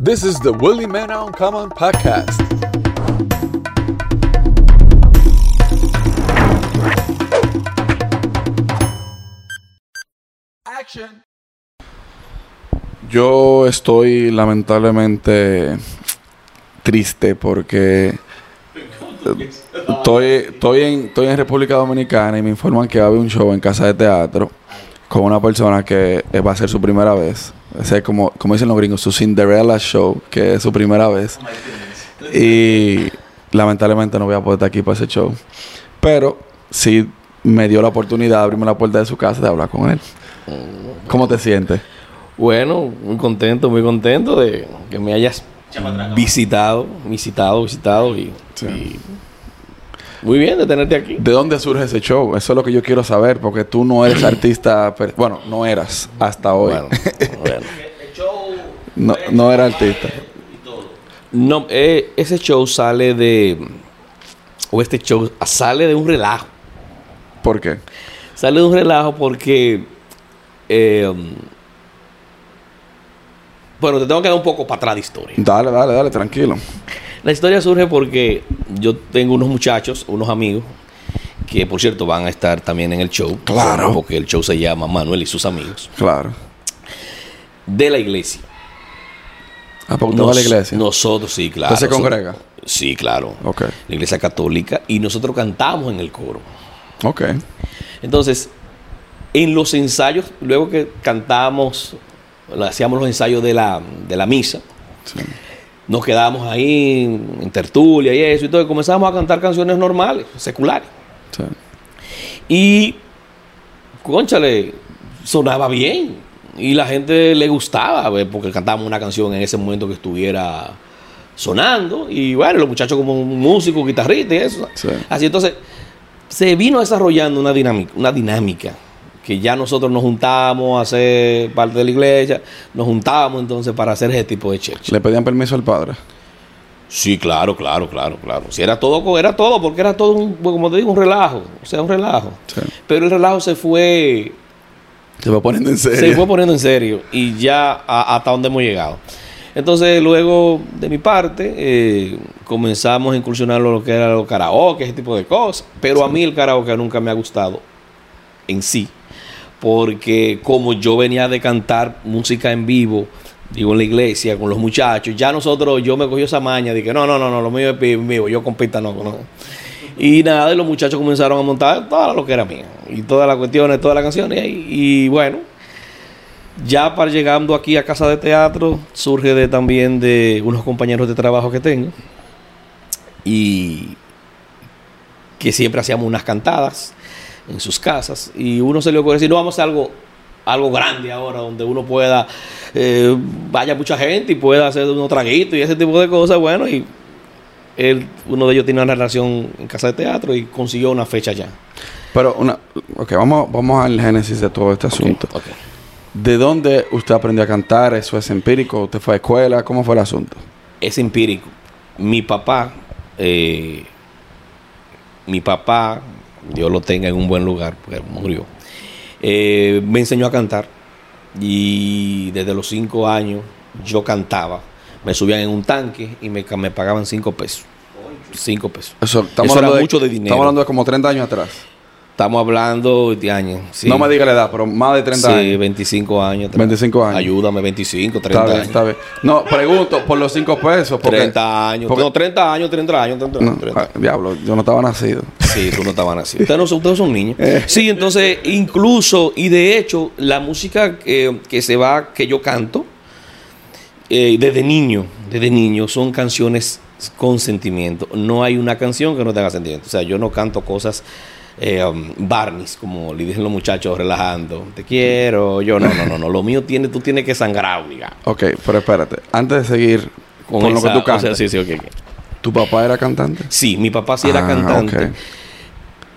This is the Willie Man Uncommon podcast. Action. Yo estoy lamentablemente triste porque estoy, estoy, en, estoy en República Dominicana y me informan que va a haber un show en casa de teatro con una persona que va a ser su primera vez. O sea, como, como dicen los gringos, su Cinderella Show, que es su primera vez. Y lamentablemente no voy a poder estar aquí para ese show. Pero sí me dio la oportunidad de abrirme la puerta de su casa y de hablar con él. ¿Cómo te sientes? Bueno, muy contento, muy contento de que me hayas visitado, visitado, visitado y, y muy bien de tenerte aquí. ¿De dónde surge ese show? Eso es lo que yo quiero saber, porque tú no eres artista, per- bueno, no eras hasta hoy. Bueno, bueno. no, no era artista. No, eh, ese show sale de o este show sale de un relajo. ¿Por qué? Sale de un relajo porque eh, bueno, te tengo que dar un poco para atrás de historia. Dale, dale, dale, tranquilo. La historia surge porque yo tengo unos muchachos, unos amigos, que por cierto van a estar también en el show. Claro. Porque el show se llama Manuel y sus amigos. Claro. De la iglesia. ¿A poco vas a la Nos- iglesia? Nosotros, sí, claro. ¿Usted se congrega? Sí, claro. Ok. La iglesia católica. Y nosotros cantamos en el coro. Ok. Entonces, en los ensayos, luego que cantamos, hacíamos los ensayos de la, de la misa, Sí. Nos quedábamos ahí en tertulia y eso, y todo, y comenzamos a cantar canciones normales, seculares. Sí. Y, conchale, sonaba bien. Y la gente le gustaba, ver, porque cantábamos una canción en ese momento que estuviera sonando. Y bueno, los muchachos como músicos, guitarristas y eso. Sí. Así entonces, se vino desarrollando una dinámica, una dinámica que ya nosotros nos juntábamos a hacer parte de la iglesia, nos juntábamos entonces para hacer ese tipo de church. ¿Le pedían permiso al padre? Sí, claro, claro, claro, claro. Si era todo, era todo, porque era todo, un, como te digo, un relajo. O sea, un relajo. Sí. Pero el relajo se fue, Se va poniendo en serio. se fue poniendo en serio y ya a- hasta donde hemos llegado. Entonces, luego de mi parte, eh, comenzamos a incursionar lo que era los karaoke, ese tipo de cosas. Pero a mí el karaoke nunca me ha gustado en sí, porque como yo venía de cantar música en vivo, digo en la iglesia con los muchachos, ya nosotros, yo me cogí esa maña, dije, no, no, no, no, lo mío es vivo, yo con pista no, no. Y nada, y los muchachos comenzaron a montar toda lo que era mía, y todas las cuestiones, todas las canciones, y, y bueno, ya para llegando aquí a Casa de Teatro, surge de, también de unos compañeros de trabajo que tengo, y que siempre hacíamos unas cantadas en sus casas y uno se le ocurre decir, no, vamos a hacer algo, algo grande ahora, donde uno pueda, eh, vaya mucha gente y pueda hacer unos traguitos y ese tipo de cosas, bueno, y él, uno de ellos tiene una relación en casa de teatro y consiguió una fecha ya. Pero, una, ok, vamos, vamos al génesis de todo este asunto. ¿De dónde usted aprendió a cantar? ¿Eso es empírico? ¿Usted fue a escuela? ¿Cómo fue el asunto? Es empírico. Mi papá, eh, mi papá, Dios lo tenga en un buen lugar, porque murió, eh, me enseñó a cantar y desde los cinco años yo cantaba. Me subían en un tanque y me, me pagaban cinco pesos. Cinco pesos. Eso, estamos Eso era hablando de, mucho de dinero. Estamos hablando de como 30 años atrás. Estamos hablando de años. sí. No me diga la edad, pero más de 30 Sí, años. 25 años. 25 años. Ayúdame, 25, 30 Está bien, años. está bien. No, pregunto por los 5 pesos. Porque, 30 años. porque- no, 30 años, 30 años. 30 No, años 30 ah, diablo, yo no estaba nacido. Sí, tú no estabas así. Ustedes, no son, ustedes son niños. Eh. Sí, entonces, incluso, y de hecho, la música que, que se va, que yo canto, eh, desde niño, desde niño, son canciones con sentimiento. No hay una canción que no tenga sentimiento. O sea, yo no canto cosas eh, um, barnis, como le dicen los muchachos relajando. Te quiero, yo no, no, no, no. Lo mío tiene, tú tienes que sangrar, obliga. Ok, pero espérate. Antes de seguir con, lo que tú o sea, cantas, sí, sí. ¿tu papá era cantante? Sí, mi papá sí era Ah, cantante.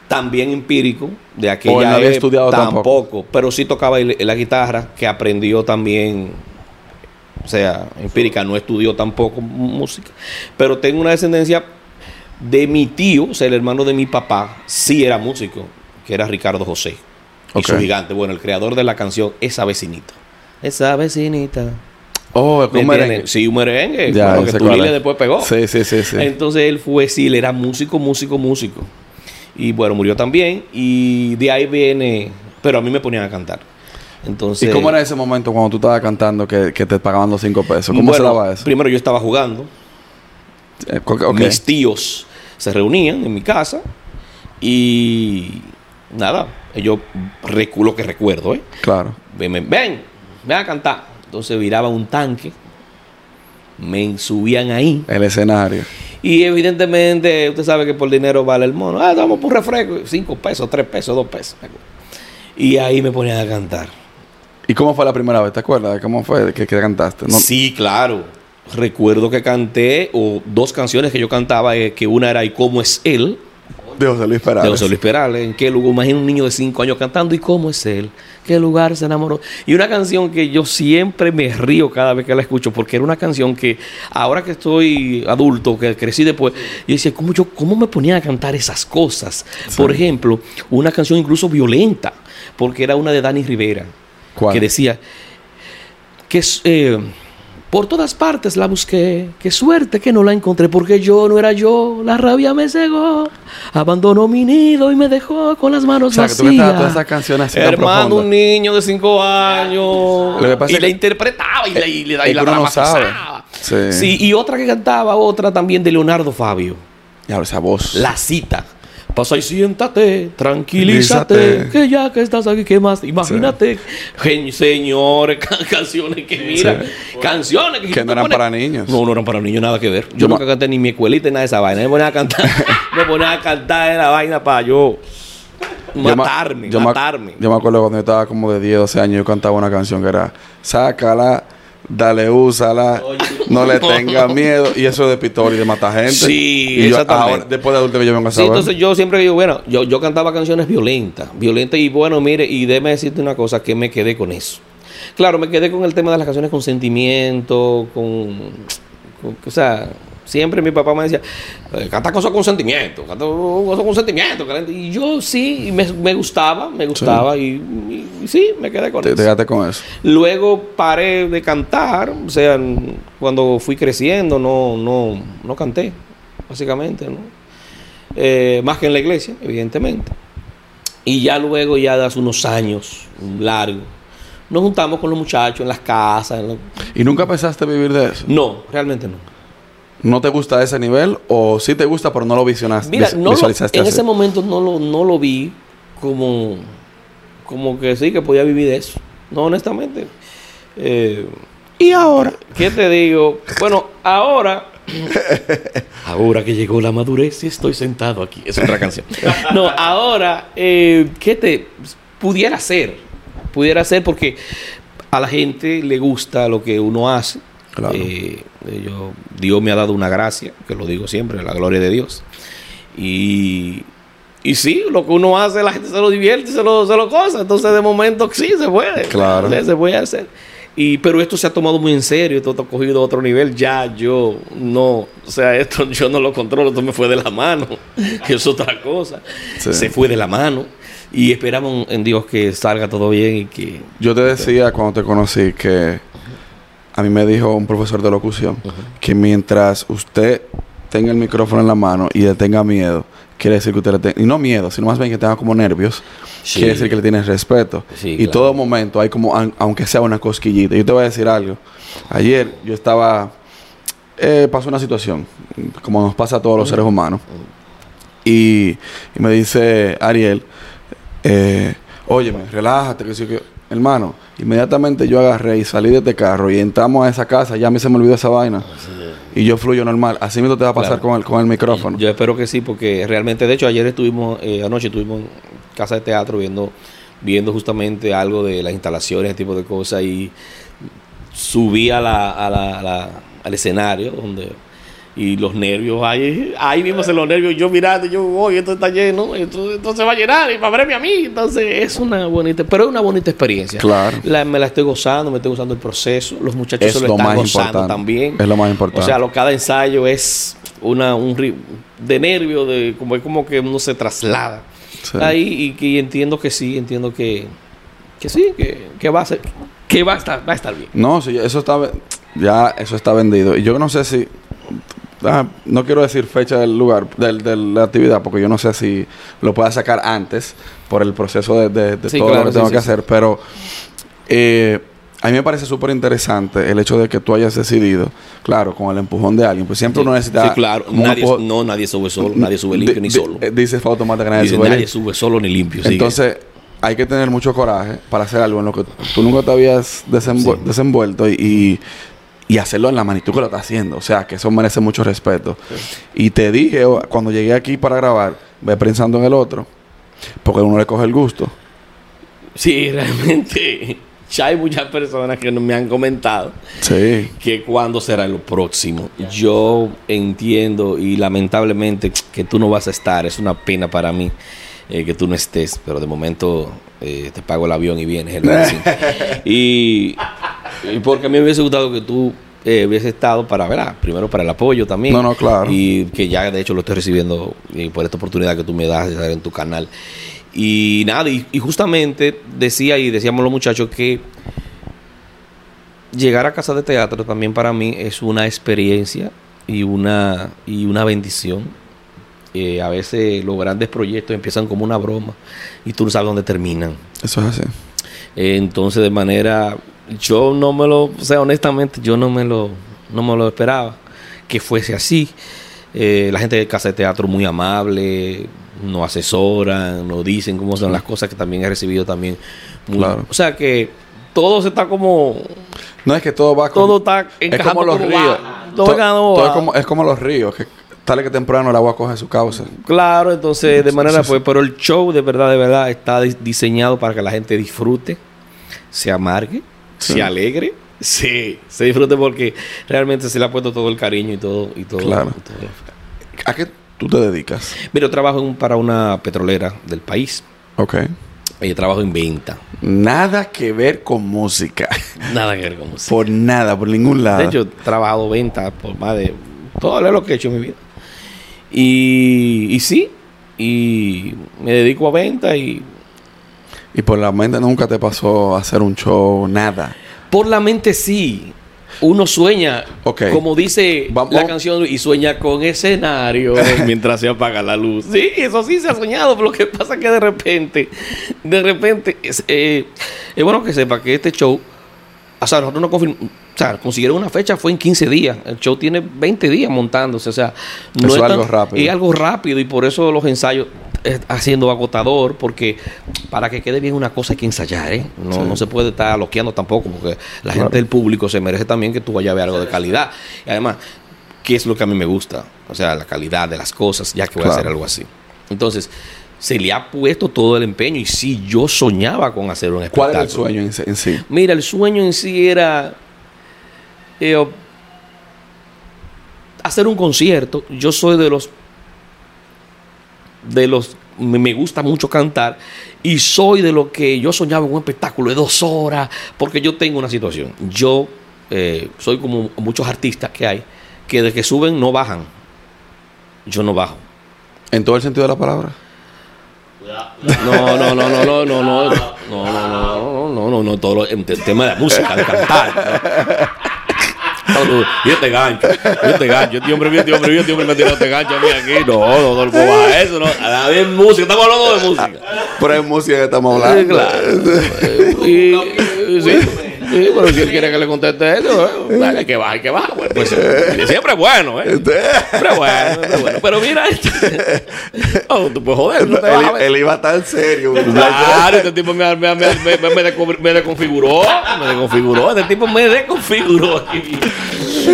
También empírico, de ¿O aquella él no había estudiado tampoco, tampoco? pero sí tocaba la guitarra, que aprendió también, o sea, empírica, no estudió tampoco música, pero tengo una descendencia de mi tío, o sea, el hermano de mi papá, sí era músico, que era Ricardo José, y su gigante, bueno, el creador de la canción Esa vecinita. Esa vecinita. Oh, el ¿Me un merengue. Sí, un merengue. Ya, que es. después pegó. Sí, sí, sí, sí. Entonces él fue, sí, él era músico, músico, músico. Y bueno, murió también. Y de ahí viene. Pero a mí me ponían a cantar. Entonces. ¿Y cómo era ese momento cuando tú estabas cantando que, que te pagaban los cinco pesos? ¿Cómo se Bueno, daba eso? Primero yo estaba jugando. Eh. Mis tíos se reunían en mi casa. Y. Nada. Yo recu lo que recuerdo, ¿eh? Claro. Ven, ven, ven, a cantar. Entonces viraba un tanque. Me subían ahí. El escenario. Y evidentemente, usted sabe que por dinero vale el mono. Ah, damos por un refresco. Cinco pesos, tres pesos, dos pesos. Y ahí me ponían a cantar. ¿Y cómo fue la primera vez? ¿Te acuerdas? de ¿Cómo fue que, que cantaste? No- Sí, claro. Recuerdo que canté, o dos canciones que yo cantaba, eh, que una era ¿Y cómo es él? De José Luis Perales. De José Luis Perales. ¿En qué lugar? Imagina un niño de cinco años cantando ¿Y cómo es él? ¿Qué lugar se enamoró? Y una canción que yo siempre me río cada vez que la escucho, porque era una canción que ahora que estoy adulto, que crecí después, yo decía, ¿cómo, yo, cómo me ponía a cantar esas cosas? Por ejemplo, una canción incluso violenta, porque era una de Dani Rivera, ¿Cuál? que decía que es, eh, por todas partes la busqué, qué suerte que no la encontré, porque yo no era yo, la rabia me cegó, abandonó mi nido y me dejó con las manos O sea, que tú vacías. todas esas canciones así Hermano, un niño de cinco años. Lo que pasa y es la interpretaba y, la, y, le- y la no dramatizaba. Sí. Sí, y otra que cantaba, otra también de Leonardo Fabio. Ya, esa voz. La cita. Pasa y siéntate, tranquilízate, que ya que estás aquí, ¿qué más? Imagínate. Señores, can- canciones que mira, canciones que, Que no eran pones- para niños. No, no eran para niños, nada que ver. Yo, nunca canté ni mi escuelita ni nada de esa vaina. Me ponía a cantar, me ponía a cantar la vaina para yo Yo ma- matarme, yo matarme. yo me acuerdo cuando yo estaba como de 10, 12 años, yo cantaba una canción que era Sácala, dale, úsala, no le tengas miedo. Y eso de Pitori, de matar gente. Sí, y yo, exactamente. ahora, después de adulto que yo vengo a Sí, saber. entonces yo siempre digo, bueno, yo, yo cantaba canciones violentas, violentas y bueno, mire, y déjeme decirte una cosa, que me quedé con eso. Claro, me quedé con el tema de las canciones con sentimiento, con, con- o sea, siempre mi papá me decía, eh, canta cosas con sentimiento, canta cosas con sentimiento. calenta". Y yo sí, me, me gustaba, me gustaba y, y- y sí, me quedé con te, eso. te quedaste con eso. Luego paré de cantar, o sea, cuando fui creciendo no, no, no canté, básicamente, ¿no? Eh, más que en la iglesia, evidentemente. Y ya luego, ya de hace unos años largos, nos juntamos con los muchachos en las casas. en ¿Y nunca pensaste vivir de eso? No, realmente no. ¿No te gusta ese nivel? ¿O sí te gusta, pero no lo visionaste? Mira, vis- no lo- en así? ese momento no lo, no lo vi como, como que sí, que podía vivir de eso. No, honestamente. Eh, ¿Y ahora? ¿Qué te digo? Bueno, ahora. Ahora que llegó la madurez y estoy sentado aquí. Es otra canción. No, ahora, eh, ¿qué te pudiera ser? Pudiera ser porque a la gente le gusta lo que uno hace. Claro. Eh, yo- Dios me ha dado una gracia, que lo digo siempre, la gloria de Dios. Y, y sí, lo que uno hace, la gente se lo divierte, se lo, se lo cosa. Entonces, de momento, sí, se puede. Claro. Se, se puede hacer. Y, pero esto se ha tomado muy en serio, esto ha cogido a otro nivel. Ya yo no, o sea, esto yo no lo controlo, esto me fue de la mano, que es otra cosa. Sí. Se fue de la mano. Y esperamos en Dios que salga todo bien y que. Yo te decía cuando te conocí que a mí me dijo un profesor de locución que mientras usted tenga el micrófono en la mano y le tenga miedo, quiere decir que usted le tenga, y no miedo, sino más bien que tenga como nervios, Sí. quiere decir que le tienes respeto. Sí, y claro. todo momento hay como, an- aunque sea una cosquillita. Yo te voy a decir algo. Ayer yo estaba, eh, pasó una situación, como nos pasa a todos los seres humanos, y, y me dice Ariel, eh, óyeme, relájate, que sí, que... Hermano, inmediatamente yo agarré y salí de este carro y entramos a esa casa, ya a mí se me olvidó esa vaina. Y yo fluyo normal. Así mismo te va a pasar Claro. con, el, con el micrófono. Yo espero que sí, porque realmente, de hecho, ayer estuvimos, eh, anoche estuvimos en casa de teatro viendo, viendo justamente algo de las instalaciones, ese tipo de cosas, y subí a la, a la- a la- al escenario donde y los nervios ahí, ahí mismo se los nervios, yo mirando, yo voy, esto está lleno, esto, esto se va a llenar y para verme a mí, entonces es una bonita, pero es una bonita experiencia. Claro. La- me la estoy gozando, me estoy gozando el proceso, los muchachos Es se lo, lo están más gozando importante. también. Es lo más importante. O sea, lo, cada ensayo es una un de nervio, de como es como que uno se traslada Sí. ahí y que entiendo que sí, entiendo que, que sí, que, que va a ser, que va a estar, va a estar bien. No, sí, eso está... Ya eso está vendido. Y yo no sé si. Ah, no quiero decir fecha del lugar, del- de, la actividad, porque yo no sé si lo pueda sacar antes por el proceso de, de- de Sí, todo claro, lo que sí, tengo sí, que hacer. Pero eh, a mí me parece súper interesante el hecho de que tú hayas decidido, claro, con el empujón de alguien. Pues siempre uno necesita. Sí, claro. Nadie, empujo- no, nadie sube solo. Nadie sube limpio Di- ni solo. eh, Dice Fausto Mata que nadie Dice, sube nadie limpio. sube solo ni limpio. sigue. Entonces, hay que tener mucho coraje para hacer algo en lo que tú nunca te habías desenvuelto y, y- y hacerlo en la magnitud que lo estás haciendo. O sea, que eso merece mucho respeto. Y te dije, oh, cuando llegué aquí para grabar, ve pensando en el otro, porque uno le coge el gusto. Sí, realmente. Ya hay muchas personas que no me han comentado Sí. que cuándo será lo próximo. Yo entiendo y lamentablemente que tú no vas a estar. Es una pena para mí eh, que tú no estés, pero de momento eh, te pago el avión y vienes. el 25. y, y porque a mí me hubiese gustado que tú eh, hubiese estado para, ¿verdad? Primero para el apoyo también. No, no, claro. Y que ya de hecho lo estoy recibiendo eh, por esta oportunidad que tú me das de estar en tu canal. Y nada, y, y justamente decía y decíamos los muchachos que llegar a casa de teatro también para mí es una experiencia y una, y una bendición. Eh, a veces los grandes proyectos empiezan como una broma y tú no sabes dónde terminan. Eso es así. Eh, entonces, de manera, yo no me lo, o sea, honestamente, yo no me lo, no me lo esperaba que fuese así. Eh, la gente de Casa de Teatro muy amable, nos asesoran, nos dicen cómo son las cosas que también he recibido también. muy- Claro. O sea que todo se está como, No es que todo va todo está Es encajando como los como ríos. va. Todo To- encajando como todo es, como, es como los ríos, que tarde que temprano el agua coge su causa. Claro, entonces de manera Sí, sí. pues, pero el show de verdad, de verdad está dis- diseñado para que la gente disfrute, se amargue, Sí. se alegre, sí, se disfrute porque realmente se le ha puesto todo el cariño y todo y todo. Claro. y todo. ¿A qué tú te dedicas? Mira, yo trabajo en- para una petrolera del país. Ok. Yo trabajo en venta. Nada que ver con música. Nada que ver con música. Por nada, por ningún lado. De hecho, he trabajado venta por más de todo lo que he hecho en mi vida. Y, y sí, y me dedico a venta y y por la mente nunca te pasó hacer un show, nada. Por la mente sí. Uno sueña, Ok. como dice Vamos- la canción, y sueña con escenario mientras se apaga la luz. Sí, eso sí se ha soñado, pero lo que pasa es que de repente, de repente, es, eh, es bueno que sepa que este show, o sea, nosotros no confirmamos, o sea, consiguieron una fecha, fue en 15 días. El show tiene 20 días montándose, o sea, Eso es tan- algo rápido. Es algo rápido y por eso los ensayos eh, haciendo agotador, porque para que quede bien una cosa hay que ensayar, ¿eh? No, Sí. no se puede estar loqueando tampoco, porque la Claro. gente del público se merece también que tú vayas a ver algo de calidad. Y además, ¿qué es lo que a mí me gusta? O sea, la calidad de las cosas, ya que voy a hacer algo así. Entonces, se le ha puesto todo el empeño y sí, yo soñaba con hacer un espectáculo. ¿Cuál era el sueño en, en sí? Mira, el sueño en sí era eh, hacer un concierto. Yo soy de los de los me gusta mucho cantar y soy de lo que yo soñaba en un espectáculo de dos horas porque yo tengo una situación. Yo eh, soy como muchos artistas que hay que de que suben no bajan. Yo no bajo. En todo el sentido de la palabra. No, no, no, no, no, no, no, no, no, no, no, no, no, no, todo el tema de la música, de cantar. Y este gancho, y este gancho, este hombre, este hombre, este hombre me tirado este gancho a mí aquí. No, no, no, no, eso, no. A la vez música, estamos hablando de música. Pero es música que estamos hablando. claro. Y- sí, sí, pero si él quiere que le conteste eso, eh, dale, que baja, que baja. Pues, pues, eh, siempre es bueno, ¿eh? Siempre es bueno, siempre es bueno. Pero mira, oh, tú puedes joder, no te Él, él iba tan serio. Claro, este tipo me, me, me, me, me, me descu- me desconfiguró, me desconfiguró, este tipo me desconfiguró aquí.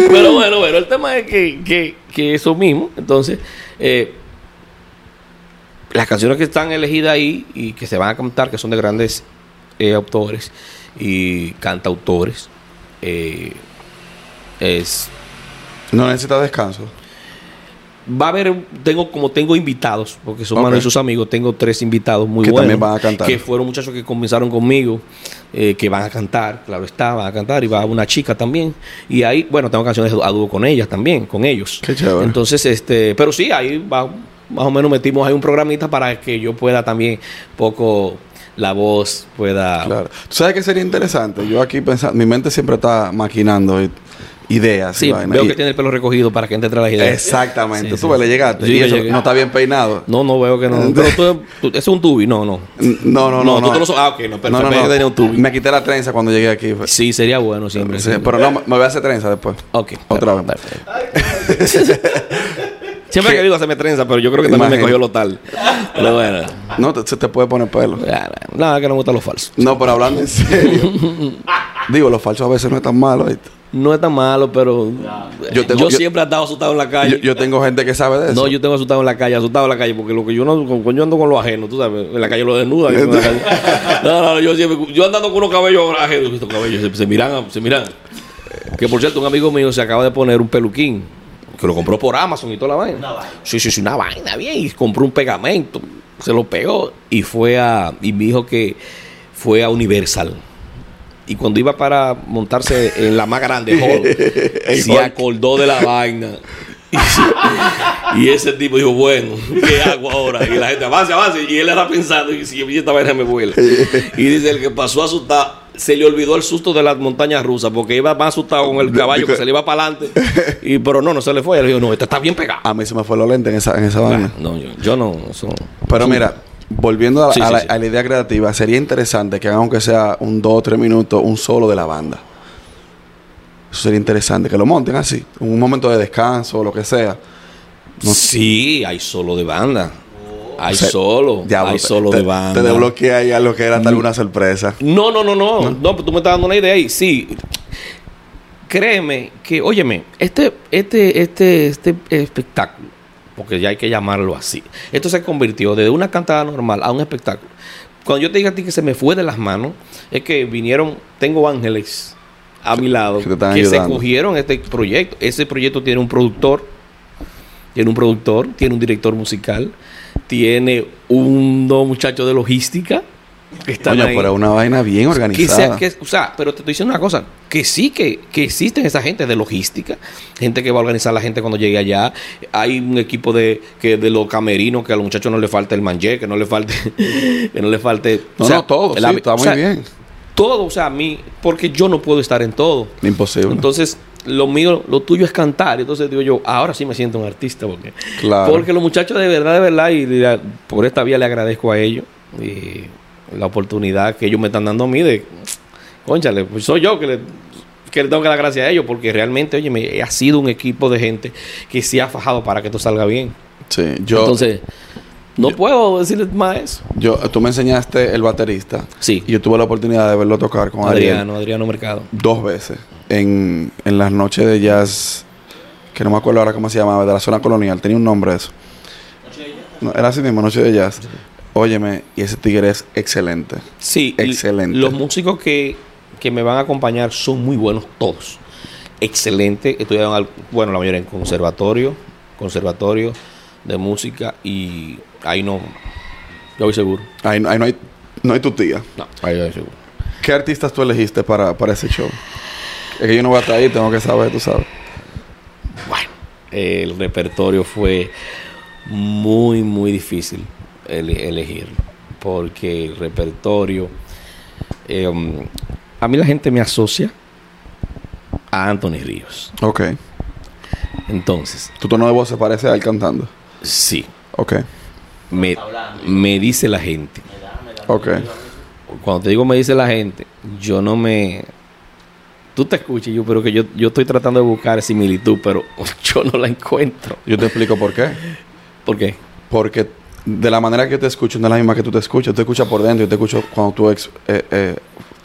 Pero bueno, bueno, el tema es que, que, que eso mismo, entonces, eh, las canciones que están elegidas ahí y que se van a cantar, que son de grandes eh, autores y cantautores, eh, es No necesita descanso. Va a haber, tengo como tengo invitados, porque son Ok. Manu y sus amigos, tengo tres invitados muy Que buenos. también van a cantar. Que fueron muchachos que comenzaron conmigo, eh, que van a cantar, claro está, van a cantar, y va una chica también. Y ahí, bueno, tengo canciones a dúo con ellas también, con ellos. Qué chévere. Entonces, este, pero sí, ahí va, más o menos metimos ahí un programita para que yo pueda también poco la voz pueda... Claro. ¿Tú sabes qué sería interesante? Yo aquí pensando, mi mente siempre está maquinando i- ideas. y Sí, vaina. veo Y- que tiene el pelo recogido para que entre las ideas. Exactamente. Sí, Tú sí, ves, le llegaste. Sí, y eso llegué. no está bien peinado. No, no veo que no. Pero tú, es un tubi, no, no. No, no, no. No, tú no ah, ok, no, pero pensé que tenía un tubi. Me quité la trenza cuando llegué aquí. fue. Sí, sería bueno siempre. Sí, pero no, me voy a hacer trenza después. Ok. Otra vez. Siempre he querido hacerme trenza, pero yo creo que también me cogió lo tal. Pero bueno. No, te- se te puede poner pelo. Nada, que no me gustan los falsos. No, pero hablando en serio. Digo, los falsos a veces no es tan malo. ¿viste? No es tan malo, pero Yo yo, tengo- yo- siempre he estado asustado en la calle. yo tengo gente que sabe de eso. no, yo tengo asustado en la calle, asustado en la calle, porque lo que yo no, con, yo ando con lo ajeno, tú sabes, en la calle lo desnuda. No, no, yo siempre, yo andando con unos cabellos ajenos, estos cabellos se, se miran, se miran. Que por cierto, un amigo mío se acaba de poner un peluquín, que lo compró por Amazon y toda la vaina. Sí, sí, sí, una vaina bien, y compró un pegamento, se lo pegó y fue a, y me dijo que fue a Universal. Y cuando iba para montarse en la más grande hall, se acordó de la vaina. Y, y ese tipo dijo, bueno, ¿qué hago ahora? Y la gente, avance, avance. Y él era pensando, y si esta vaina me vuela. Y dice, el que pasó asustado, se le olvidó el susto de las montañas rusas, porque iba más asustado con el caballo que se le iba para adelante. Y, pero no, no se le fue. Él dijo, no, este está bien pegado. A mí se me fue lo lente en esa, en esa vaina. No, yo, yo no. Eso, Pero eso- mira, volviendo a, Sí, a sí, la, sí. a la idea creativa, sería interesante que hagan aunque sea un 2 o 3 minutos, un solo de la banda. Eso sería interesante, que lo monten así, en un momento de descanso o lo que sea. Sí, hay solo de banda. Hay O sea, solo. Diablo, hay solo te, de banda. Te desbloquea ahí a lo que era tal una sorpresa. No, no, no, no. No, pero tú me estás dando una idea ahí. Sí. Créeme que, óyeme, este, este, este, este espectáculo, porque ya hay que llamarlo así, esto se convirtió de una cantada normal a un espectáculo. Cuando yo te diga a ti que se me fue de las manos, es que vinieron, tengo ángeles a mi lado que se cogieron este proyecto. Ese proyecto tiene un productor, tiene un productor, tiene un director musical, tiene un dos muchachos de logística que están Coño, ahí. pero una vaina bien Que sea, organizada. que, o sea, pero te estoy diciendo una cosa, que sí que, que existen esa gente de logística, gente que va a organizar a la gente cuando llegue allá. Hay un equipo de que de los camerinos que a los muchachos no le falta el manjé, que no le falte, que no le falte. no, o sea, no, todo, el sí, está o muy sea, bien. Todo, o sea, a mí, porque yo no puedo estar en todo. Imposible. Entonces, lo mío, lo tuyo es cantar. Entonces digo yo, ahora sí me siento un artista. Porque, Claro. porque los muchachos de verdad, de verdad, y de- por esta vía le agradezco a ellos y la oportunidad que ellos me están dando a mí de, conchale, pues soy yo que le, que le tengo que dar gracias a ellos porque realmente, oye, me, ha sido un equipo de gente que se ha fajado para que esto salga bien. sí, yo, Entonces, no puedo decirles más eso. yo, tú me enseñaste el baterista. Sí. Y yo tuve la oportunidad de verlo tocar con Adrián Adriano, Adriano Mercado. dos veces en, en las noches de jazz, que no me acuerdo ahora cómo se llamaba, de la zona colonial, tenía un nombre eso. No, era así mismo, Noche de Jazz. Óyeme, y ese tigre es excelente. Sí, Excelente. Los músicos que, que me van a acompañar son muy buenos todos. Excelente. Estudiaron, al- bueno, la mayoría en conservatorio, conservatorio de música y ahí no, yo voy seguro. Ahí, no- ahí no, hay, no hay tu tía. No, ahí voy seguro. ¿Qué artistas tú elegiste para, para ese show? Es que yo no voy a estar ahí, tengo que saber, tú sabes. Bueno, el repertorio fue muy, muy difícil ele- elegirlo. Porque el repertorio. eh, um, a mí la gente me asocia a Anthony Ríos. Ok. Entonces, Tu tono de voz se parece a él cantando. sí, Ok. me, me dice la gente. Ok. Cuando te digo me dice la gente, yo no me... Tú te escuchas, yo, pero que yo, yo estoy tratando de buscar similitud, pero yo no la encuentro. Yo te explico por qué. ¿Por qué? Porque de la manera que yo te escucho no es la misma que tú te escuchas. Tú te escuchas por dentro y te escucho cuando tú ex- eh, eh,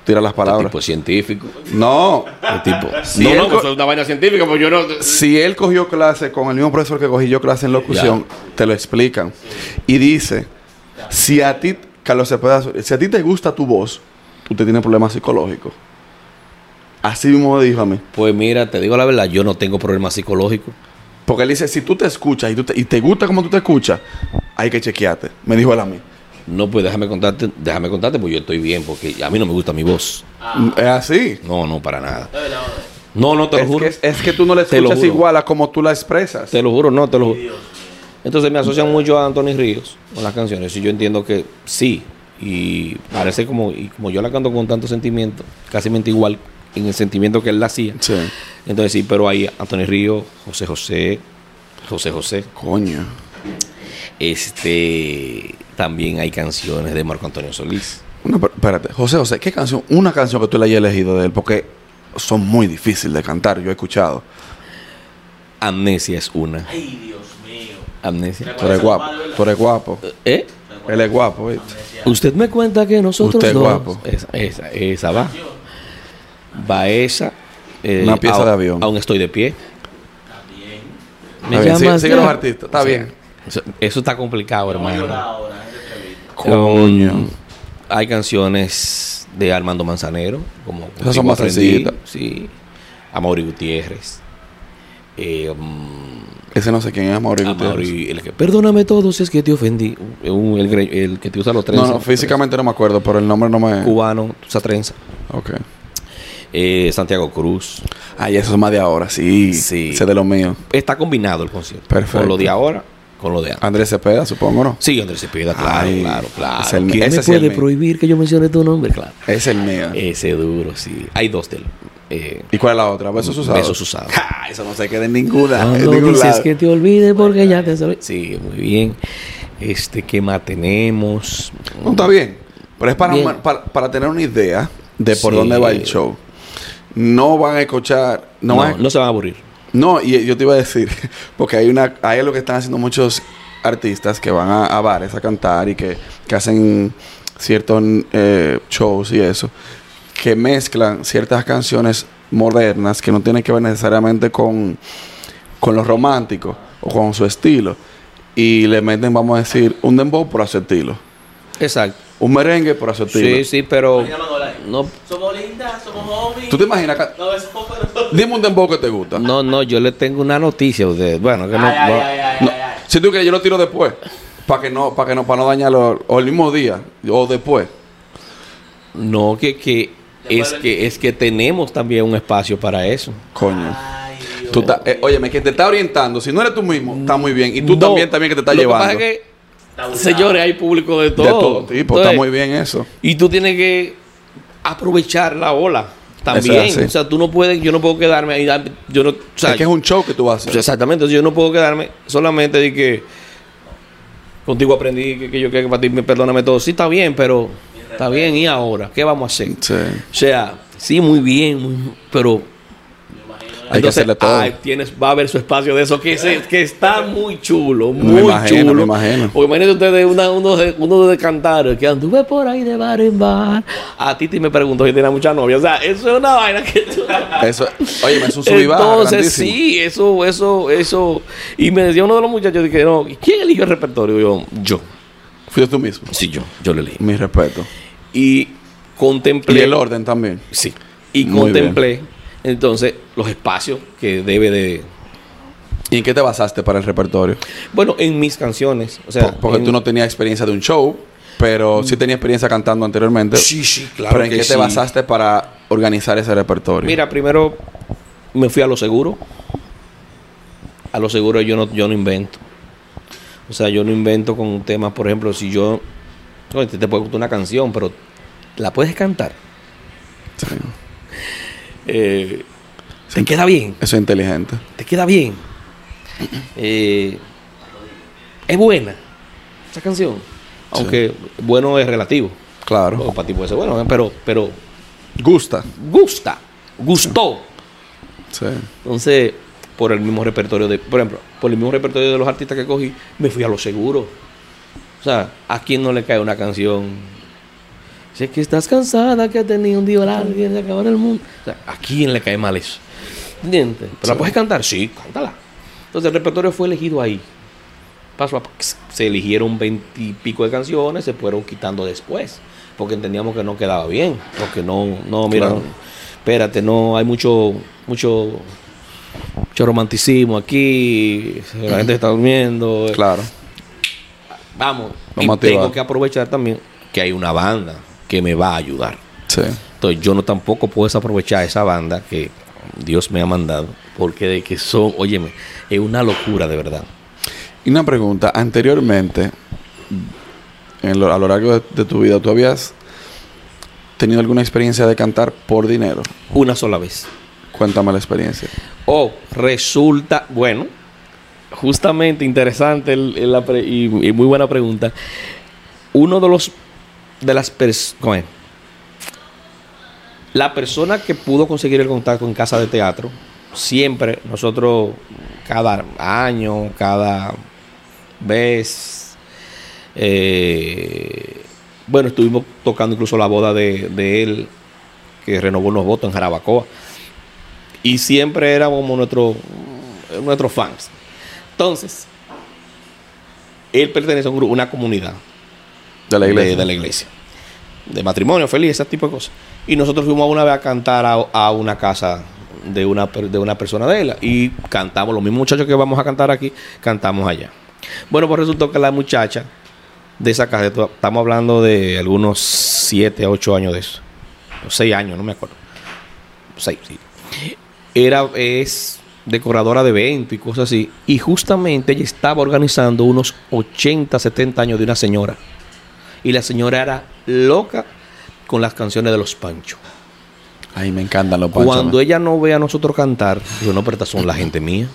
tiras las Este palabras. tipo es científico. No. El tipo... Si no, no, pues es una vaina científica, pues yo no... Si él cogió clase con el mismo profesor que cogí yo clase en locución, te lo explican. Y dice, si a ti, Carlos Cepeda, si a ti te gusta tu voz, tú te tienes problemas psicológicos. Así mismo me dijo a mí. Pues mira, te digo la verdad, yo no tengo problemas psicológicos. Porque él dice, si tú te escuchas y, tú te, y te gusta como tú te escuchas, hay que chequearte. Me dijo él a mí. No, pues déjame contarte, déjame contarte, pues yo estoy bien, porque a mí no me gusta mi voz. Es así. No, no, para nada. No, no, te lo Es juro. que, es que tú no lo escuchas igual a como tú la expresas. Te lo juro, no, te lo juro. Entonces me asocian mucho a Anthony Ríos con las canciones y yo entiendo que sí. Y parece como, y como yo la canto con tanto sentimiento, casi mente igual en el sentimiento que él la hacía. Sí. Entonces sí, pero hay Antonio Río, José José, José José. Coño. Este también hay canciones de Marco Antonio Solís. No, pero, espérate. José, José, ¿qué canción? Una canción que tú le hayas elegido de él, porque son muy difíciles de cantar, yo he escuchado. Amnesia es una. Ay, Dios mío. Amnesia. Tú eres guapo, tú eres guapo. ¿Eh? Él es guapo, ¿viste? Usted me cuenta que nosotros Usted es dos- guapo. Esa, esa, esa va. Va esa. eh, Una pieza aún- de avión. Aún estoy de pie. También. Me Está bien, sigue- los artistas, está O sea, bien. Eso, está complicado, hermano. Coño. Hay canciones de Armando Manzanero, como Esas son más sencillitas. Sí. Amaury Gutiérrez. Eh, um, Ese no sé quién es, Mauricio. Gutiérrez. Amaury, el que, perdóname todo si es que te ofendí. El, que te usa los No, trenzas. no, físicamente no me acuerdo, pero el nombre no me... Cubano, usa trenza. Ok. Eh, Santiago Cruz. Ay, eso es más de ahora, sí. Sí. Ese es de lo mío. Está combinado el concierto. Perfecto. Con lo de ahora, con lo de antes. Andrés Cepeda, supongo, ¿no? Sí, Andrés Cepeda, claro, Ay, claro, claro. es el- ¿Quién ese me el puede mío. prohibir que yo mencione tu nombre? Claro. Es el mío. Ese duro, sí. Hay dos de él. Eh, ¿Y cuál es la otra? ¿Besos usados? Besos usados. Ja, eso no se queda en ninguna. en ningún dices lado. que te olvides porque ya te sabes. Sí, muy bien. Este, ¿qué más tenemos? No, está bien. Pero es para, para, para tener una idea de por Sí. dónde va el show. No van a escuchar... No, No, van a- no se van a aburrir. No, y yo te iba a decir, porque hay una, hay algo que están haciendo muchos artistas que van a, a bares a cantar y que, que hacen ciertos eh, shows y eso, que mezclan ciertas canciones modernas que no tienen que ver necesariamente con, con lo romántico o con su estilo. Y le meten, vamos a decir, un dembow por su estilo. Exacto. Un merengue por estilo. Sí, sí, pero no, Somos lindas, somos homies. ¿Tú te imaginas? que- No, es poco, pero- Dime un dembow que te gusta. no, no, yo le tengo una noticia a ustedes. Bueno, que no. Ay, no- ay, ay, No, ay, ay. Si tú quieres, yo lo tiro después. Para que no, para que no, para no dañarlo. O el mismo día. O después. No, que, que Después es que es que tenemos también un espacio para eso. Coño. Tú estás, eh, óyeme, que te está orientando. Si no eres tú mismo, está muy bien. Y tú No, también, también que te estás lo llevando. Que pasa es que, Señores, hay público de todo. de todo tipo. está muy bien eso. Y tú tienes que aprovechar la ola también. O sea, tú no puedes, yo no puedo quedarme ahí. Yo no, o sea, es que es un show que tú vas a hacer. Exactamente, entonces yo no puedo quedarme solamente de que contigo aprendí que, que yo quiero que para ti me perdóname todo. Sí, está bien, pero está bien, ¿y ahora? ¿Qué vamos a hacer? Sí. O sea, sí, muy bien, muy- pero Hay que hacerle todo. ay, tienes, va a haber su espacio de eso que, se- que está muy chulo, me muy imagino, chulo. me imagino. Porque imagínate ustedes una, uno, de, uno de cantar que anduve por ahí de bar en bar. A ti me preguntó si tenía mucha novia. O sea, eso es una vaina que tú... Eso, óyeme, es un sub y baja Entonces, sí, eso, eso, eso. Y me decía uno de los muchachos, dije, no, ¿y ¿quién eligió el repertorio? Yo, yo. Fuiste tú mismo. Sí, yo. Yo lo elegí. Mi respeto. Y contemplé. Y el orden también. Sí. Y Muy contemplé, entonces, los espacios que debe de. ¿Y en qué te basaste para el repertorio? Bueno, en mis canciones. O sea, Po- Porque en- tú no tenías experiencia de un show, pero sí tenías experiencia cantando anteriormente. Sí, sí, claro. pero ¿en que qué sí. te basaste para organizar ese repertorio? Mira, primero me fui a lo seguro. A lo seguro yo no, yo no invento. O sea, yo no invento con temas, por ejemplo, si yo. te, te puede gustar una canción, pero la puedes cantar. Sí. Eh. Te queda bien. Eso es inteligente. Te queda bien. Eh, es buena esa canción. Aunque bueno es relativo. Claro. Porque para ti puede ser bueno, ¿eh? pero, pero Gusta. gusta. Gustó. Sí. Entonces, por el mismo repertorio de, por ejemplo, por el mismo repertorio de los artistas que cogí, me fui a lo seguro. O sea, ¿a quién no le cae una canción? Si es que estás cansada, que has tenido un día largo, y se acabar el mundo. O sea, ¿a quién le cae mal eso? ¿Entiendes? ¿Pero la puedes cantar? Sí, cántala. Entonces el repertorio fue elegido ahí. Paso a paso. Se eligieron veintipico de canciones, se fueron quitando después. Porque entendíamos que no quedaba bien. Porque no, no, mira, Claro. espérate, no, hay mucho, mucho, mucho romanticismo aquí. La gente está durmiendo. Claro. Vamos. Vamos y tengo que aprovechar también que hay una banda que me va a ayudar. Sí. Entonces yo no tampoco puedo desaprovechar esa banda que Dios me ha mandado. Porque de que son, óyeme, es una locura de verdad. Y una pregunta. Anteriormente, en lo- a lo largo de, de tu vida, ¿tú habías tenido alguna experiencia de cantar por dinero? Una sola vez. Cuéntame la experiencia. Oh, resulta, bueno, justamente interesante el- el- la pre- y, y muy buena pregunta. Uno de los de las personas, la persona que pudo conseguir el contacto en casa de teatro, siempre nosotros cada año, cada vez, eh, bueno, estuvimos tocando incluso la boda de, él, que renovó unos votos en Jarabacoa y siempre éramos como nuestro, nuestros fans. Entonces, él pertenece a un grupo, una comunidad De la iglesia. De, de la iglesia. De matrimonio feliz, ese tipo de cosas. Y nosotros fuimos una vez a cantar a, a una casa de una, de una persona de él. Y cantamos, los mismos muchachos que vamos a cantar aquí, cantamos allá. Bueno, pues resultó que la muchacha de esa casa, estamos hablando de algunos 7 a 8 años de eso. 6 años, no me acuerdo. 6, sí. Era, es decoradora de eventos y cosas así. Y justamente ella estaba organizando unos 80, 70 años de una señora. Y la señora era loca con las canciones de los Panchos. Ay, me encantan los panchos. Cuando ella no ve a nosotros cantar, digo, no, pero estas son la gente mía.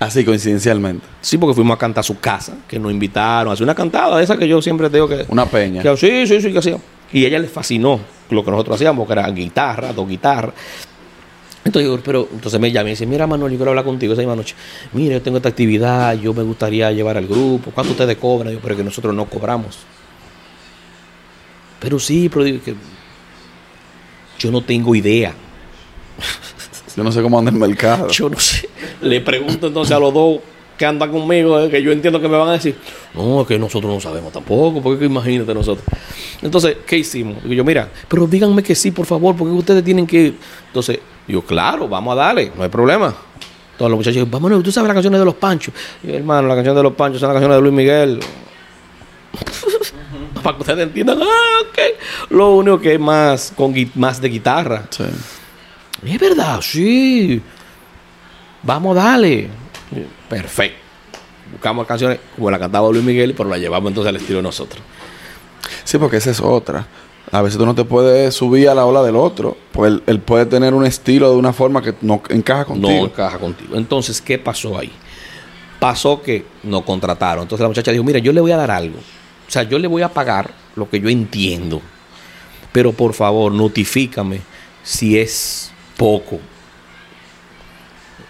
Así, coincidencialmente. Sí, porque fuimos a cantar a su casa, que nos invitaron, a hacer una cantada, esa que yo siempre te digo que... Una peña. que sí, sí, sí, que hacía. Y ella le fascinó lo que nosotros hacíamos, que era guitarra, dos guitarras. Entonces, digo, pero, entonces me llama y dice, mira Manuel, yo quiero hablar contigo esa misma noche. Mira, yo tengo esta actividad, yo me gustaría llevar al grupo. ¿Cuánto ustedes cobran? Digo, pero que nosotros no cobramos. Pero sí, pero digo que yo no tengo idea. Yo no sé cómo anda el mercado. Yo no sé. Le pregunto entonces a los dos que andan conmigo, eh, que yo entiendo que me van a decir, no, es que nosotros no sabemos tampoco, porque que imagínate nosotros. Entonces, ¿qué hicimos? Digo yo, mira, pero díganme que sí, por favor, porque ustedes tienen que... Entonces, yo, claro, vamos a darle, no hay problema. Todos los muchachos, vámonos, tú sabes las canciones de los Panchos. Y yo, hermano, las canciones de los Panchos son las canciones de Luis Miguel. Para que ustedes entiendan, ah, ok. Lo único que es más, con más de guitarra. Sí. Es verdad, sí. Vamos, dale. Perfecto. Buscamos canciones como la cantaba Luis Miguel, pero la llevamos entonces al estilo de nosotros. Sí, porque esa es otra. A veces tú no te puedes subir a la ola del otro. Pues él, él puede tener un estilo de una forma que no encaja No contigo. encaja contigo. Entonces, ¿qué pasó ahí? Pasó que nos contrataron. Entonces la muchacha dijo, mira, yo le voy a dar algo. O sea, yo le voy a pagar lo que yo entiendo. Pero por favor, notifícame si es poco.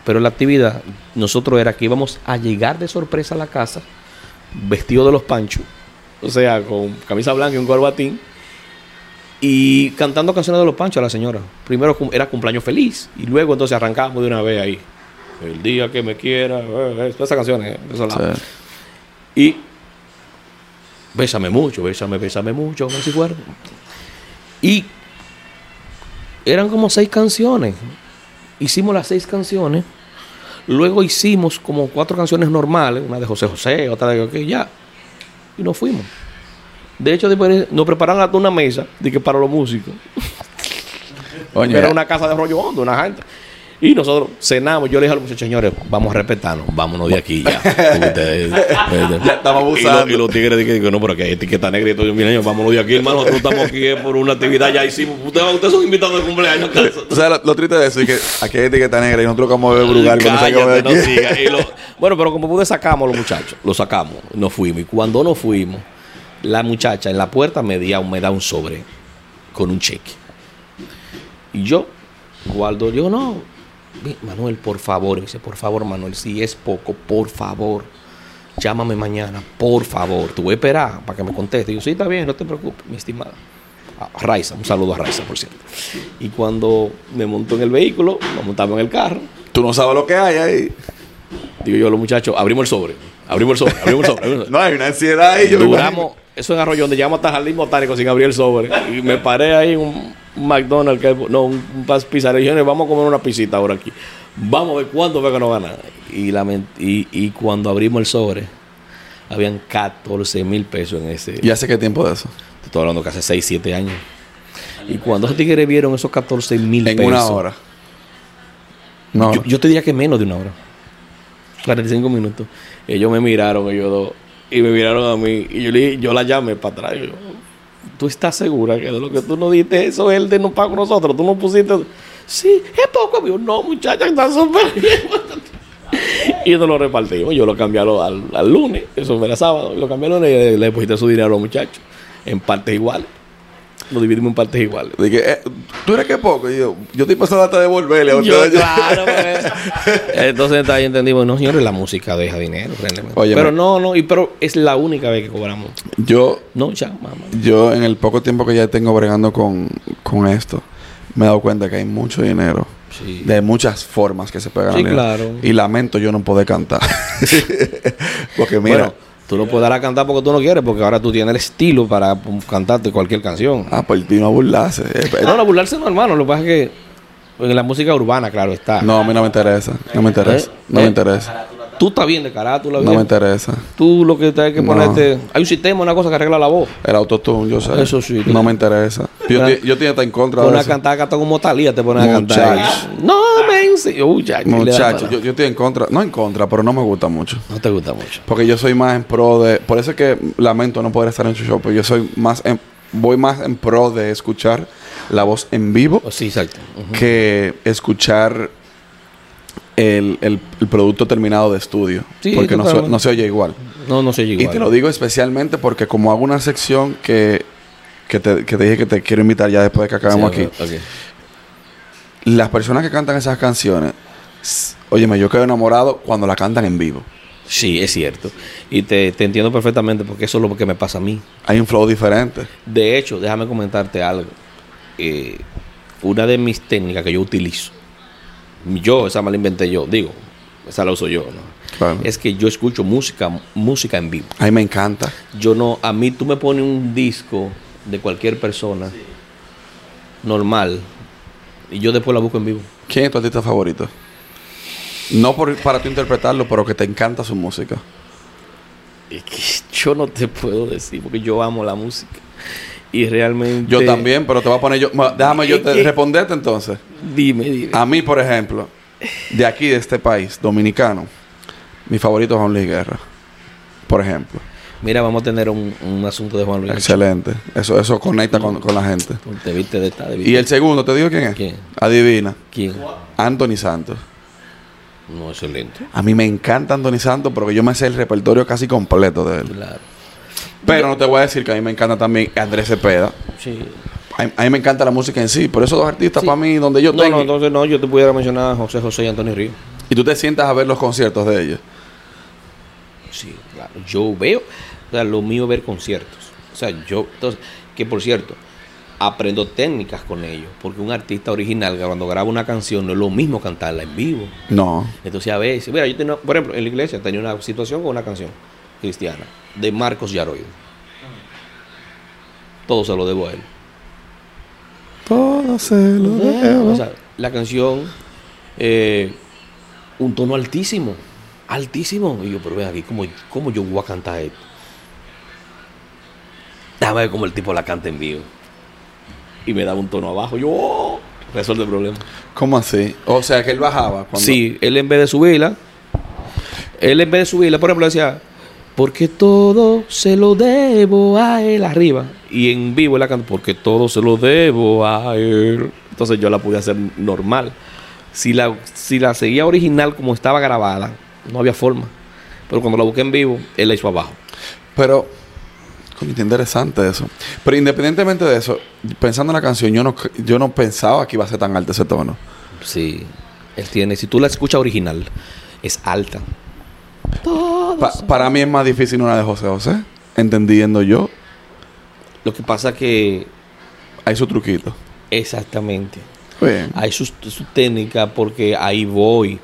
Pero la actividad, nosotros era que íbamos a llegar de sorpresa a la casa, vestido de los panchos, o sea, con camisa blanca y un corbatín, y cantando canciones de los panchos a la señora. Primero era cumpleaños feliz, y luego entonces arrancamos de una vez ahí. El día que me quiera, eh, eh, todas esas canciones. Sí. Y bésame mucho, bésame, bésame mucho, como si fuera. Y eran como seis canciones. Hicimos las seis canciones. Luego hicimos como cuatro canciones normales, una de José José, otra de que ya. Y nos fuimos. De hecho, después nos prepararon hasta una mesa de que para los músicos. Oye, Era una casa de rollo hondo, una gente. Y nosotros cenamos. Yo le dije a los muchachos, señores, vamos a respetarnos, vámonos de aquí ya. Ustedes, Ya estamos y, abusando. los, y los tigres dicen que no, pero que hay etiqueta negra y todo. Mira, señor, vámonos de aquí, hermano. Nosotros estamos aquí eh, por una actividad, ya hicimos. Ustedes, ustedes son invitados de cumpleaños. ¿Tú sabes lo, lo triste de eso? Es que aquí hay etiqueta negra y nosotros como de Brugal. Cállate, no siga. Y lo- bueno, pero como pude sacamos los muchachos, lo sacamos, nos fuimos. Y cuando nos fuimos, la muchacha en la puerta me, di- me da un sobre con un cheque. Y yo guardo, yo no, Manuel, por favor, y dice, por favor, Manuel, si es poco, por favor, llámame mañana, por favor, te voy a esperar para que me conteste. Y yo, sí, está bien, no te preocupes, mi estimada. A Raiza, un saludo a Raiza, por cierto. Y cuando me montó en el vehículo, nos montamos en el carro, Tú no sabes lo que hay ahí. Digo yo a los muchachos, abrimos el sobre, abrimos el sobre, abrimos el sobre. Abrimos el sobre. No, hay una ansiedad ahí. yo me Duramos, eso en Arroyo, donde llegamos hasta Jardín Botánico sin abrir el sobre. Y me paré ahí en un McDonald's, que, no, un, un. Y dije, vamos a comer una pisita ahora aquí. Vamos a ver cuánto fue que nos ganan. Y, la y, y cuando abrimos el sobre, habían 14 mil pesos en ese. ¿Y hace qué tiempo de eso? Te estoy hablando que hace 6, 7 años. Y cuando esos tigres vieron esos 14 mil En pesos. una hora. No. Yo, yo te diría que menos de una hora. 45 minutos. Ellos me miraron, ellos dos. Y me miraron a mí. Y yo, le yo la llamé para atrás. yo, ¿Tú estás segura que de lo que tú no diste eso, él de no pago nosotros? ¿Tú no pusiste...? Sí, es poco. amigo. no, muchacha, está súper y nos lo repartimos. Yo lo cambié al, al- lunes. Eso el sábado. Lo cambié al lunes y le, le deposité su dinero a los muchachos. En partes iguales. Lo dividimos en partes iguales. Dije, eh, ¿tú eres que poco? Y yo, yo estoy pasando hasta devolverle a Yo, claro, pues. Entonces ahí entendimos, no, señores, la música deja dinero. Oye, pero me- no, no, y pero es la única vez que cobramos. Yo, No, ya, mamá. yo en el poco tiempo que ya tengo bregando con, con esto, me he dado cuenta que hay mucho dinero. Sí. De muchas formas que se puede ganar. Sí, dinero. claro. Y lamento yo no poder cantar. Porque mira, bueno, tú no puedes dar a cantar porque tú no quieres, porque ahora tú tienes el estilo para cantarte cualquier canción. ah, por ti no burlarse. Eh, eh, No, no, burlarse no, hermano. Lo que pasa es que en la música urbana, claro, está. No, a mí no me interesa. No me interesa. ¿Eh? No me interesa. Tú estás bien de carátula, No bien. me interesa. Tú lo que tienes que No. ponerte... Hay un sistema, una cosa que arregla la voz. El autotune, yo sé. Eso sí. No me interesa. Yo, Una- yo hasta en contra Pones de a eso. cantar, cantar como Talía, te pones a cantar. No, men, sí. Muchacho, Muchachos, yo, yo estoy en contra. No en contra, pero no me gusta mucho. No te gusta mucho. Porque yo soy más en pro de... Por eso es que lamento no poder estar en su show. Pero yo soy más en... Voy más en pro de escuchar la voz en vivo Oh, sí, exacto. Que escuchar el, el- el producto terminado de estudio. Sí, porque no se, no se oye igual. No, no sé igual. Y te lo digo especialmente porque como hago una sección que, que, te, que te dije que te quiero invitar ya después de que acabemos Sí, aquí. Las personas que cantan esas canciones, óyeme, yo quedo enamorado cuando la cantan en vivo. Sí, es cierto. Y te, te entiendo perfectamente porque eso es lo que me pasa a mí. Hay un flow diferente. De hecho, déjame comentarte algo. Eh, una de mis técnicas que yo utilizo, yo, esa me la inventé yo, digo, esa la uso yo, ¿no? Claro. Es que yo escucho música, música en vivo. A mí me encanta. Yo no, a mí tú me pones un disco de cualquier persona normal y yo después la busco en vivo. ¿Quién es tu artista favorito? No por, para tú interpretarlo, pero que te encanta su música. Es que yo no te puedo decir porque yo amo la música. Y realmente. Yo también, pero te voy a poner yo... Déjame yo te responderte entonces. Dime, dime. A mí, por ejemplo, de aquí, de este país, dominicano, mi favorito es Juan Luis Guerra. Por ejemplo. Mira, vamos a tener un, un asunto de Juan Luis. Excelente. Eso, eso conecta con, con la gente. Te viste de esta, Y el segundo, ¿te digo quién es? ¿Quién? Adivina. ¿Quién? Anthony Santos. No, excelente. A mí me encanta Anthony Santos porque yo me sé el repertorio casi completo de él. Claro. Pero no te voy a decir que a mí me encanta también Andrés Cepeda. Sí. A, a mí me encanta la música en sí. Por eso dos artistas Sí. para mí, donde yo No, tengo... no, entonces no, yo te pudiera mencionar a José José y Antonio Río. Y tú te sientas a ver los conciertos de ellos. Sí, claro. Yo veo, sea, lo mío es ver conciertos. O sea, yo, entonces, que por cierto, aprendo técnicas con ellos. Porque un artista original, cuando graba una canción, no es lo mismo cantarla en vivo. No. Entonces, a veces, mira, yo tenía, por ejemplo, en la iglesia tenía una situación con una canción cristiana de Marcos Yaroyo. Todo se lo debo a él. Todo se lo O sea, la canción, eh, un tono altísimo, altísimo. Y yo, pero ven aquí, ¿cómo, cómo yo voy a cantar esto? Déjame ver cómo el tipo la canta en vivo. Y me daba un tono abajo. Yo, oh, resuelve el problema. ¿Cómo así? O sea, que él bajaba. Cuando... Sí, él en vez de subirla, él en vez de subirla, por ejemplo, decía, porque todo se lo debo a él arriba. Y en vivo él la canta, porque todo se lo debo a él. Entonces yo la pude hacer normal. Si la, si la seguía original como estaba grabada, no había forma. Pero cuando la busqué en vivo, él la hizo abajo. Pero, qué interesante eso. Pero independientemente de eso, pensando en la canción, yo no, yo no pensaba que iba a ser tan alto ese tono. Sí, él tiene, si tú la escuchas original, es alta. Pa- para mí es más difícil una de José José, entendiendo yo. Lo que pasa que, Hay su truquito. exactamente, Bien. hay su, su técnica porque ahí voy.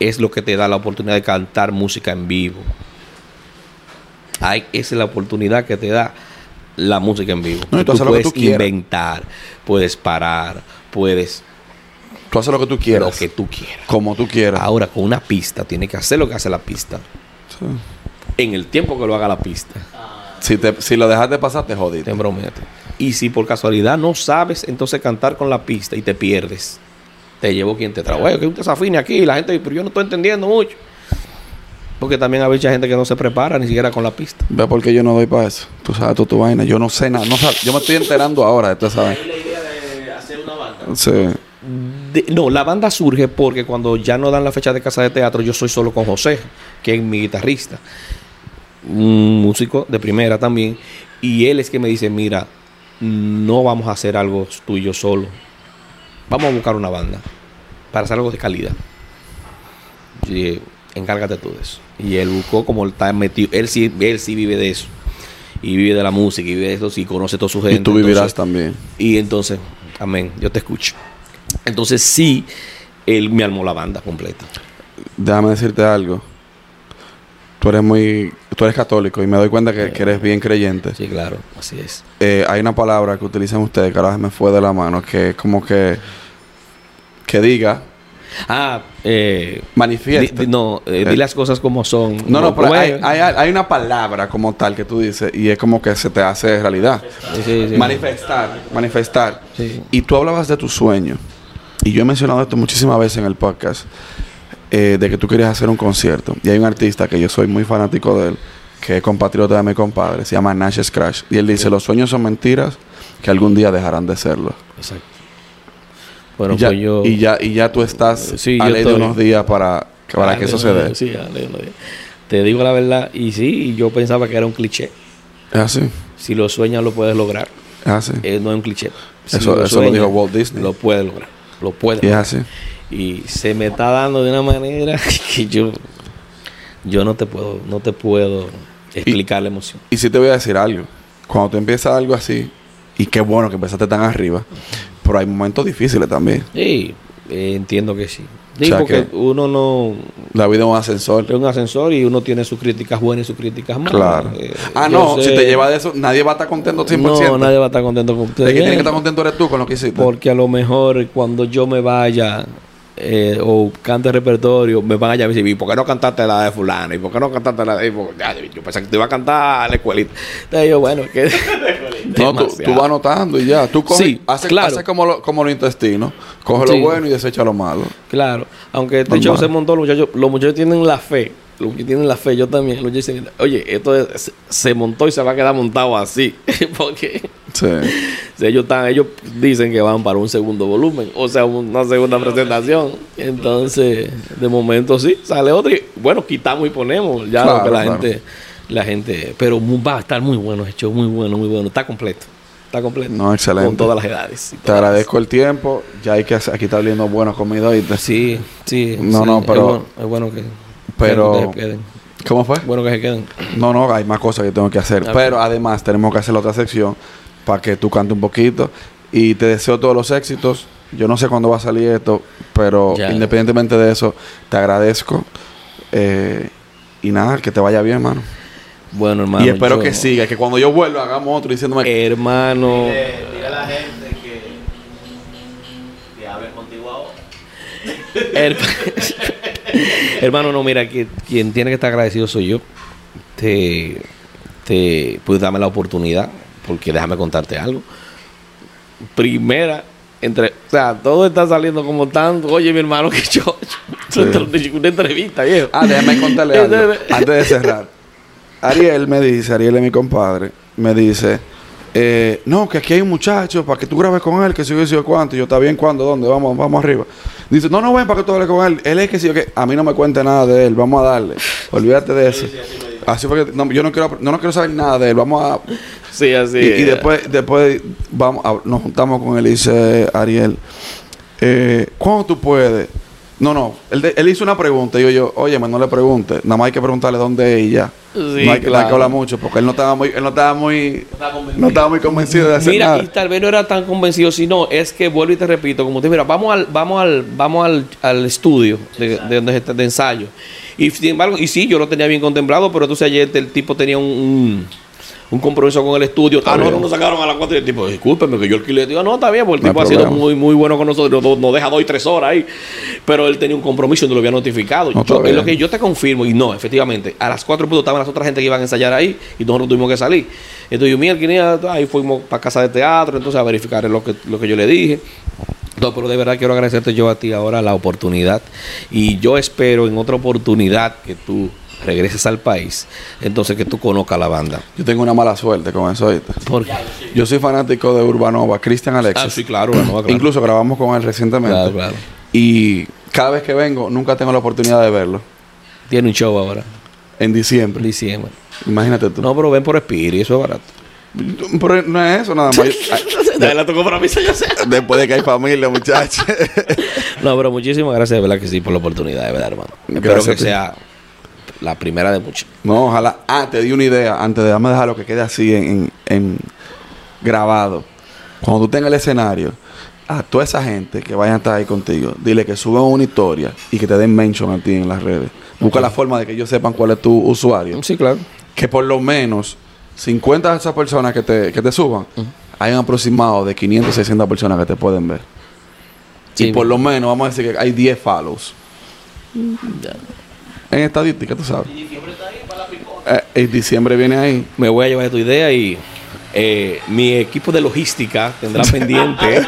Es lo que te da la oportunidad de cantar música en vivo. Hay, esa es la oportunidad que te da la música en vivo. No, tú tú haces lo que puedes tú quieras. inventar, puedes parar, puedes Tú haces lo que tú lo quieras. que tú quieras. Como tú quieras. Ahora, con una pista, tienes que hacer lo que hace la pista. Sí. En el tiempo que lo haga la pista. Si, te, si lo dejas de pasar, te jodiste. Te prometo. Y si por casualidad no sabes, entonces cantar con la pista y te pierdes. Te llevo quien te. Oye, que un desafine aquí. La gente dice, pero yo no estoy entendiendo mucho. Porque también hay mucha gente que no se prepara ni siquiera con la pista. Ve porque yo no doy para eso. Tú sabes tú tu vaina. Yo no sé nada. No sab- yo me estoy enterando ahora de toda esa vaina. La idea de hacer una banda. Sí. De- no, la banda surge porque cuando ya no dan la fecha de casa de teatro, yo soy solo con José, que es mi guitarrista. Un músico de primera también. Y él es que me dice, mira, no vamos a hacer algo tuyo solo. Vamos a buscar una banda para hacer algo de calidad. Y dije, encárgate tú de eso. Y él buscó como él está metido. Él sí, él sí vive de eso. Y vive de la música y vive de eso. Sí, conoce todo su gente. Y tú vivirás entonces- también. y entonces, amén, yo te escucho. Entonces sí, él me armó la banda completa. Déjame decirte algo. Tú eres muy... Tú eres católico y me doy cuenta que, que eres bien creyente. Sí, claro, así es. Eh, hay una palabra que utilizan ustedes que ahora me fue de la mano, que es como que... Que diga, Ah, eh, manifiesta. di- di- no, eh, di Eh. las cosas como son. No, no, pero hay, hay, hay una palabra como tal que tú dices y es como que se te hace realidad. sí, sí, sí. Manifestar, manifestar. Y tú hablabas de tu sueño. Y yo he mencionado esto muchísimas veces en el podcast. eh, de que tú querías hacer un concierto. Y hay un artista que yo soy muy fanático de él, que es compatriota de mi compadre, se llama Nash Scratch. Y él dice, los sueños son mentiras que algún día dejarán de serlo. Exacto. Bueno, y, ya, pues yo. y, ya, y ya tú estás Sí, a ley de unos días para, para Ah, que eso se dé. Sí, ah, Te digo la verdad. Y sí, yo pensaba que era un cliché. Así, Si lo sueñas, lo puedes lograr. así. Eh, no es un cliché. Si Eso- eso lo sueñas, dijo Walt Disney. Lo puedes lograr. Lo puedes lograr. así. y se me está dando de una manera que yo yo no te puedo no te puedo explicar la emoción Y sí te voy a decir algo. Cuando tú empiezas algo así, y qué bueno que empezaste tan arriba, pero hay momentos difíciles también. sí eh, entiendo que sí O Sí, sea porque que- uno no La vida es un ascensor. es un ascensor y uno tiene sus críticas buenas y sus críticas malas Claro. Eh, ah, no, sé- si te lleva de eso, nadie va a estar contento 100%. no nadie va a estar contento con usted El que tiene que estar contento eres tú con lo que hiciste. porque a lo mejor cuando yo me vaya eh, o cante repertorio, me van a llamar y decir, ¿y por qué no cantaste la de fulano? ¿Y por qué no cantaste la de... porque, ya, yo pensé que te iba a cantar la escuelita. Entonces yo, bueno, que... no, tú, tú vas anotando y ya. Tú coges, Sí, haces, claro. haces como, lo, como los intestinos. Coge Sí. lo bueno y desecha lo malo. Claro, aunque este show se montó, los muchachos, los muchachos tienen la fe. Los que tienen la fe, yo también. Los dicen, oye, esto es- se, montó y se va a quedar montado así. Porque Sí. si ellos, están, ellos dicen que van para un segundo volumen, o sea, una segunda presentación. Entonces, de momento sí, sale otro. Y, bueno, quitamos y ponemos. Ya Claro, lo que la claro. gente. La gente. Pero va a estar muy bueno el show, muy bueno, muy bueno. Está completo. Está completo. No, excelente. Con todas las edades. Te las- agradezco el tiempo. Ya hay que hacer, aquí está abriendo buena comida. ¿oíste? Sí, sí. No, sí, no, es pero- bueno- Es bueno, que, pero- que ustedes queden. ¿Cómo fue? Bueno que se queden. No, no, hay más cosas que tengo que hacer. Pero además tenemos que hacer la otra sección para que tú cantes un poquito. Y te deseo todos los éxitos. Yo no sé cuándo va a salir esto, pero Ya. independientemente de eso, te agradezco. Eh, y nada, que te vaya bien, hermano. Bueno, hermano. y espero yo- que siga, que cuando yo vuelva hagamos otro diciéndome... Hermano. Dile, dile a la gente que, que hable contigo ahora. Her- hermano, no, mira, que quien tiene que estar agradecido soy yo. Te, te puedes darme la oportunidad, porque déjame contarte algo. Primera, entre, o sea, todo está saliendo como tanto. Oye, mi hermano, que yo, Sí. una entrevista, viejo. Ah, déjame contarle algo antes de cerrar. Ariel me dice, Ariel es mi compadre, me dice, eh, no, que aquí hay un muchacho para que tú grabes con él, que si yo sé cuánto, y yo, está bien, ¿cuándo? ¿Dónde? Vamos, vamos arriba. Dice, no, no ven para que tú hables con él, él es que si yo que a mí no me cuente nada de él, vamos a darle, olvídate de eso. Así fue que no, yo no quiero, no, no quiero saber nada de él, vamos a... Sí, así. y, y es. después, después vamos, a- nos juntamos con él y dice Ariel, eh, ¿cuándo tú puedes? No, no, él, de- él hizo una pregunta y yo, yo, oye, no le pregunte, nada más hay que preguntarle dónde es y ya. Sí, no hay que, no hay que claro. hablar mucho porque él no estaba muy, él no estaba muy, no estaba muy convencido de hacer Mira, nada. y tal vez no era tan convencido, sino es que vuelvo y te repito, como te mira, vamos al, vamos al, vamos al, al estudio de, de, donde está- de ensayo. Y sin embargo, y sí, yo lo tenía bien contemplado, pero entonces ayer el tipo tenía un, un, un compromiso con el estudio. Ah, no, no nos sacaron a las 4 y el tipo, discúlpeme que yo alquilé. Digo, no, está bien, porque el No tipo ha sido muy, muy bueno con nosotros, nos, nos deja dos y tres horas ahí. Pero él tenía un compromiso y no lo había notificado. No, Yo- es lo que yo te confirmo, y no, efectivamente, a las 4 puntos estaban las otras gente que iban a ensayar ahí y nosotros tuvimos que salir. Entonces yo, mira, ahí fuimos para casa de teatro, entonces a verificar lo que, lo que yo le dije. No, pero de verdad quiero agradecerte yo a ti ahora la oportunidad. Y yo espero en otra oportunidad que tú regreses al país, entonces que tú conozcas la banda. Yo tengo una mala suerte con eso, ¿oíste? Porque, Yo soy fanático de Urbanova, Cristian Alexis. ah, sí, claro, claro. Incluso grabamos con él recientemente. Claro, claro. Y cada vez que vengo, nunca tengo la oportunidad de verlo. Tiene un show ahora, En en diciembre. diciembre. Imagínate tú. No, pero ven por Spirit, eso es barato. Pero no es eso nada más. Yo- la sé. Después de que hay familia, muchachos. No, pero muchísimas gracias, de verdad que sí, por la oportunidad, de verdad, hermano. Espero Gracias que sea la primera de muchas. no, ojalá. Ah, te di una idea. Antes de dame dejar lo que quede así en, en- grabado. Cuando tú tengas el escenario, a toda esa gente que vayan a estar ahí contigo, dile que suban una historia y que te den mention a ti en las redes. Busca la forma de que ellos sepan cuál es tu usuario. Sí, claro. que por lo menos 50 de esas personas que te, que te suban, hay un aproximado de 500, 600 personas que te pueden ver. Sí, y por lo menos, vamos a decir que hay 10 follows. En estadística, tú sabes. Eh, en diciembre viene ahí. Me voy a llevar tu idea y eh, mi equipo de logística tendrá pendiente.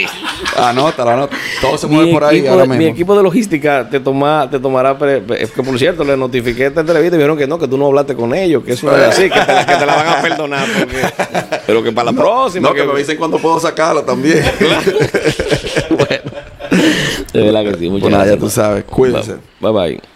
Anótalo, anótalo. Todo se mi, mueve por ahí equipo, ahora de- mi mismo. equipo de logística te toma, te tomará. pre- que por cierto, le notifiqué esta entrevista y vieron que no, que tú no hablaste con ellos, que eso no es así, que te, la- que te la van a perdonar. porque- pero que para la próxima. No, que me dicen cuando puedo sacarlo también. bueno, de verdad que sí. Muchas Pues nada, ya gracias. tú sabes. Cuídense. Bye bye.